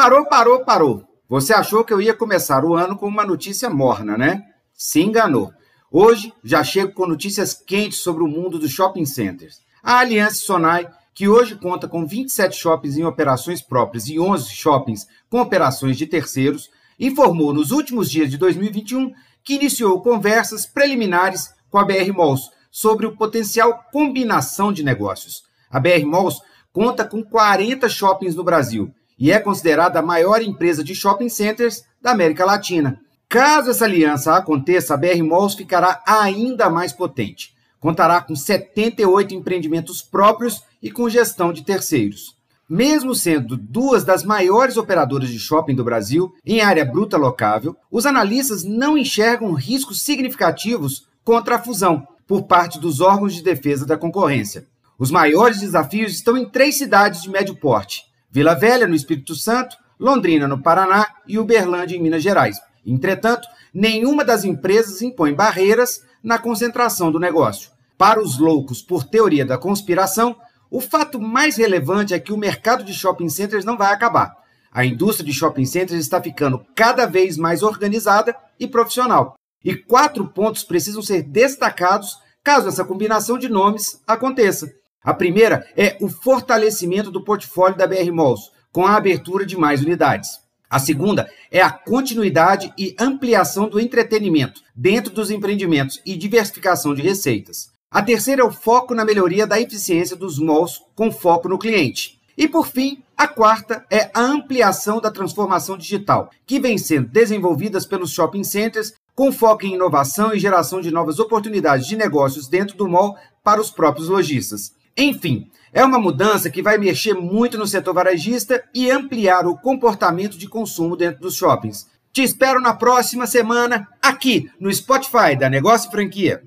Parou, parou, parou. Você achou que eu ia começar o ano com uma notícia morna, né? Se enganou. Hoje já chego com notícias quentes sobre o mundo dos shopping centers. A Aliança Sonai, que hoje conta com 27 shoppings em operações próprias e 11 shoppings com operações de terceiros, informou nos últimos dias de 2021 que iniciou conversas preliminares com a BR Malls sobre o potencial combinação de negócios. A BR Malls conta com 40 shoppings no Brasil e é considerada a maior empresa de shopping centers da América Latina. Caso essa aliança aconteça, a BR Malls ficará ainda mais potente. Contará com 78 empreendimentos próprios e com gestão de terceiros. Mesmo sendo duas das maiores operadoras de shopping do Brasil em área bruta locável, os analistas não enxergam riscos significativos contra a fusão por parte dos órgãos de defesa da concorrência. Os maiores desafios estão em três cidades de médio porte: Vila Velha, no Espírito Santo, Londrina, no Paraná e Uberlândia, em Minas Gerais. Entretanto, nenhuma das empresas impõe barreiras na concentração do negócio. Para os loucos por teoria da conspiração, o fato mais relevante é que o mercado de shopping centers não vai acabar. A indústria de shopping centers está ficando cada vez mais organizada e profissional. E quatro pontos precisam ser destacados caso essa combinação de nomes aconteça. A primeira é o fortalecimento do portfólio da BR Malls, com a abertura de mais unidades. A segunda é a continuidade e ampliação do entretenimento dentro dos empreendimentos e diversificação de receitas. A terceira é o foco na melhoria da eficiência dos malls com foco no cliente. E por fim, a quarta é a ampliação da transformação digital, que vem sendo desenvolvidas pelos shopping centers com foco em inovação e geração de novas oportunidades de negócios dentro do mall para os próprios lojistas. Enfim, é uma mudança que vai mexer muito no setor varejista e ampliar o comportamento de consumo dentro dos shoppings. Te espero na próxima semana aqui no Spotify da Negócio Franquia.